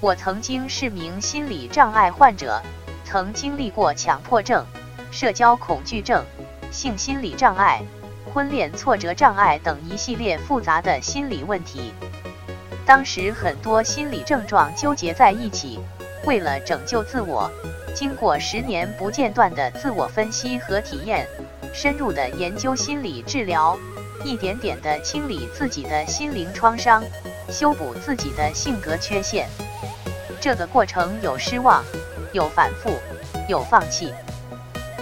我曾经是名心理障碍患者，曾经历过强迫症、社交恐惧症、性心理障碍、婚恋挫折障碍等一系列复杂的心理问题。当时很多心理症状纠结在一起，为了拯救自我，经过十年不间断的自我分析和体验，深入的研究心理治疗，一点点的清理自己的心灵创伤，修补自己的性格缺陷。这个过程有失望，有反复，有放弃。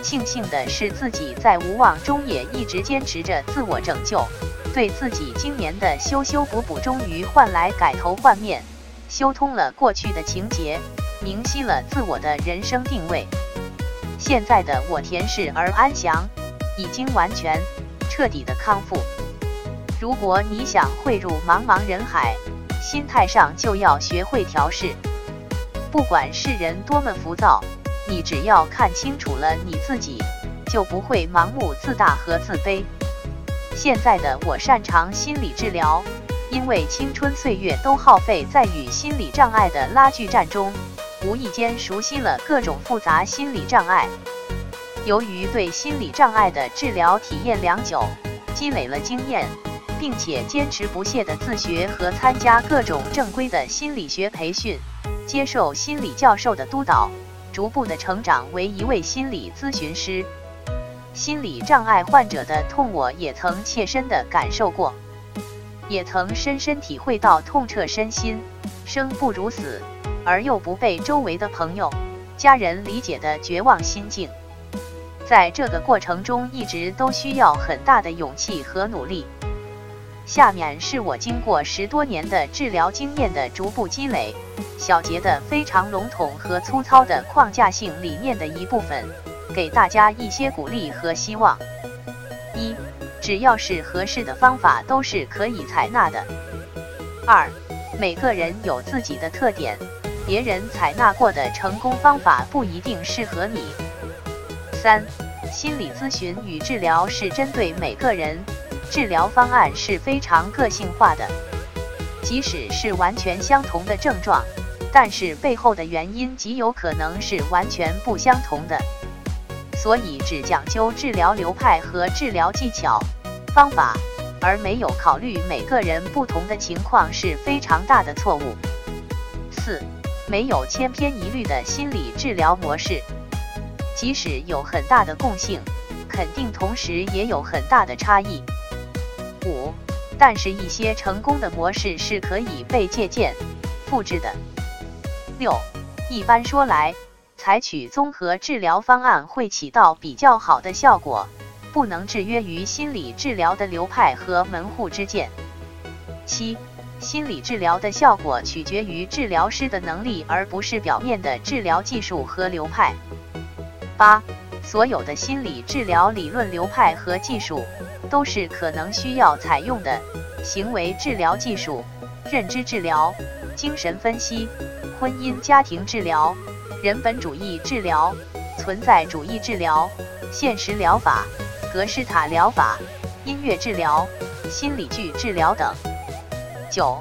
庆幸的是，自己在无望中也一直坚持着自我拯救。对自己今年的修修补补，终于换来改头换面，修通了过去的情节，明晰了自我的人生定位。现在的我恬适而安详，已经完全彻底的康复。如果你想汇入茫茫人海，心态上就要学会调试。不管世人多么浮躁，你只要看清楚了你自己，就不会盲目自大和自卑。现在的我擅长心理治疗，因为青春岁月都耗费在与心理障碍的拉锯战中，无意间熟悉了各种复杂心理障碍。由于对心理障碍的治疗体验良久，积累了经验，并且坚持不懈的自学和参加各种正规的心理学培训。接受心理教授的督导，逐步的成长为一位心理咨询师。心理障碍患者的痛，我也曾切身的感受过，也曾深深体会到痛彻身心、生不如死而又不被周围的朋友、家人理解的绝望心境。在这个过程中，一直都需要很大的勇气和努力。下面是我经过十多年的治疗经验的逐步积累，小结的非常笼统和粗糙的框架性理念的一部分，给大家一些鼓励和希望。一，只要是合适的方法都是可以采纳的。二，每个人有自己的特点，别人采纳过的成功方法不一定适合你。三，心理咨询与治疗是针对每个人。治疗方案是非常个性化的，即使是完全相同的症状，但是背后的原因极有可能是完全不相同的。所以只讲究治疗流派和治疗技巧方法，而没有考虑每个人不同的情况是非常大的错误。四，没有千篇一律的心理治疗模式，即使有很大的共性，肯定同时也有很大的差异。五，但是一些成功的模式是可以被借鉴、复制的。六，一般说来，采取综合治疗方案会起到比较好的效果，不能制约于心理治疗的流派和门户之见。七，心理治疗的效果取决于治疗师的能力，而不是表面的治疗技术和流派。八。所有的心理治疗理论流派和技术，都是可能需要采用的行为治疗技术、认知治疗、精神分析、婚姻家庭治疗、人本主义治疗、存在主义治疗、现实疗法、格式塔疗法、音乐治疗、心理剧治疗等。九，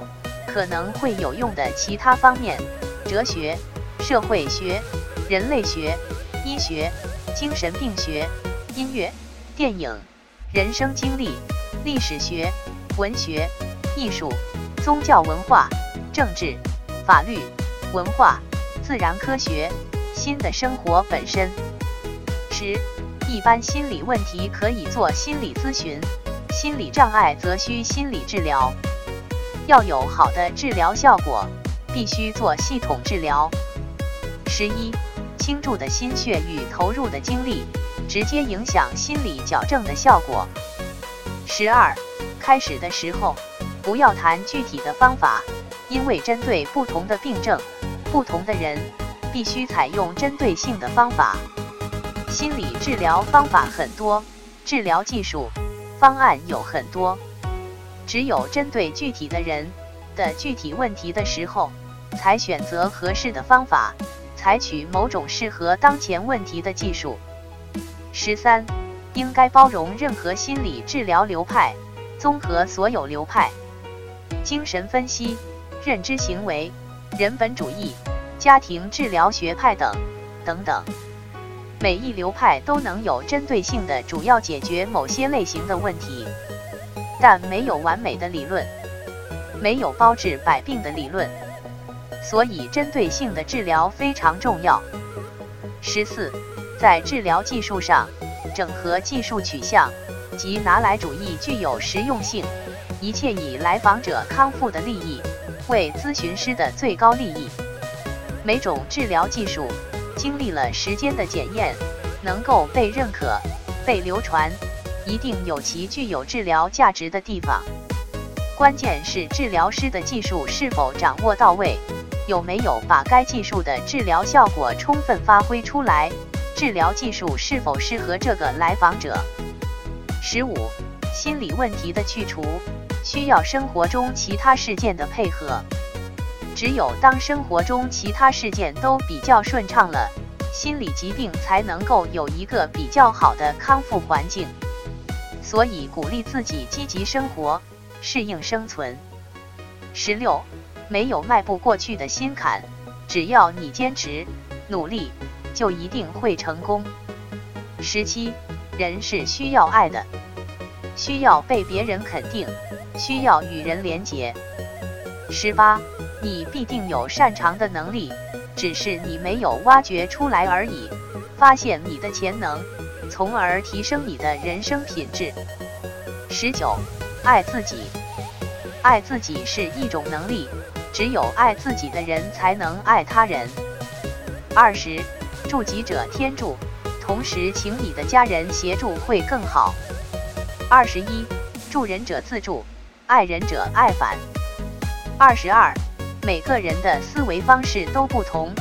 可能会有用的其他方面：哲学、社会学、人类学、医学。精神病学、音乐、电影、人生经历、历史学、文学、艺术、宗教文化、政治、法律、文化、自然科学、新的生活本身。十，一般心理问题可以做心理咨询，心理障碍则需心理治疗。要有好的治疗效果，必须做系统治疗。十一。倾注的心血与投入的精力，直接影响心理矫正的效果。十二，开始的时候不要谈具体的方法，因为针对不同的病症、不同的人，必须采用针对性的方法。心理治疗方法很多，治疗技术方案有很多，只有针对具体的人的具体问题的时候，才选择合适的方法。采取某种适合当前问题的技术。十三，应该包容任何心理治疗流派，综合所有流派、精神分析、认知行为、人本主义、家庭治疗学派等等等。每一流派都能有针对性的主要解决某些类型的问题，但没有完美的理论，没有包治百病的理论，所以针对性的治疗非常重要。十四，在治疗技术上，整合技术取向及拿来主义具有实用性，一切以来访者康复的利益为咨询师的最高利益。每种治疗技术经历了时间的检验，能够被认可、被流传，一定有其具有治疗价值的地方。关键是治疗师的技术是否掌握到位。有没有把该技术的治疗效果充分发挥出来？治疗技术是否适合这个来访者？十五，心理问题的去除需要生活中其他事件的配合。只有当生活中其他事件都比较顺畅了，心理疾病才能够有一个比较好的康复环境。所以鼓励自己积极生活，适应生存。十六。没有迈不过去的心坎，只要你坚持努力，就一定会成功。十七，人是需要爱的，需要被别人肯定，需要与人连结。十八，你必定有擅长的能力，只是你没有挖掘出来而已。发现你的潜能，从而提升你的人生品质。十九，爱自己，爱自己是一种能力。只有爱自己的人才能爱他人。二十，助己者天助，同时请你的家人协助会更好。二十一，助人者自助，爱人者爱返。二十二，每个人的思维方式都不同，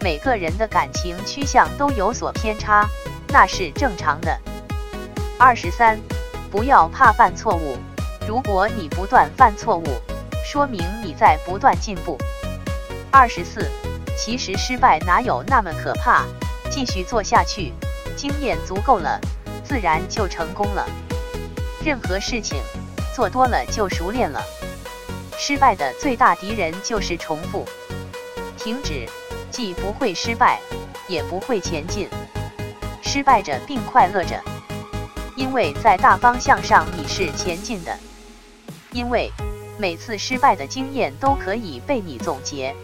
每个人的感情趋向都有所偏差，那是正常的。二十三，不要怕犯错误，如果你不断犯错误。说明你在不断进步。二十四，其实失败哪有那么可怕？继续做下去，经验足够了，自然就成功了。任何事情做多了就熟练了。失败的最大敌人就是重复。停止，既不会失败，也不会前进。失败着并快乐着，因为在大方向上你是前进的。因为。每次失败的经验都可以被你总结。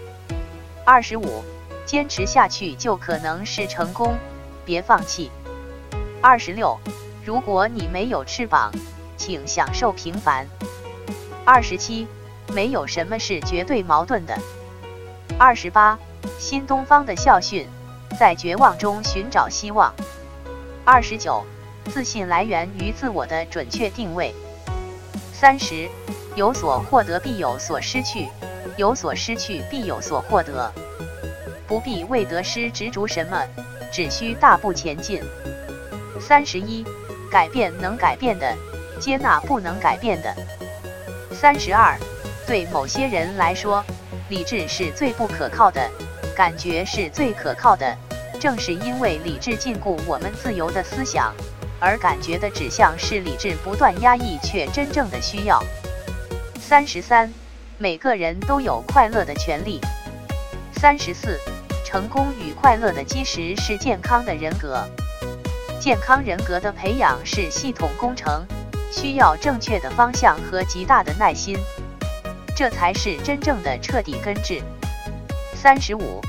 二十五，坚持下去就可能是成功，别放弃。二十六，如果你没有翅膀，请享受平凡。二十七，没有什么是绝对矛盾的。二十八，新东方的校训，在绝望中寻找希望。二十九，自信来源于自我的准确定位。三十。有所获得必有所失去，有所失去必有所获得。不必为得失执着什么，只需大步前进。三十一，改变能改变的，接纳不能改变的。三十二，对某些人来说，理智是最不可靠的，感觉是最可靠的。正是因为理智禁锢我们自由的思想，而感觉的指向是理智不断压抑却真正的需要。三十三，每个人都有快乐的权利。三十四，成功与快乐的基石是健康的人格。健康人格的培养是系统工程，需要正确的方向和极大的耐心，这才是真正的彻底根治。三十五，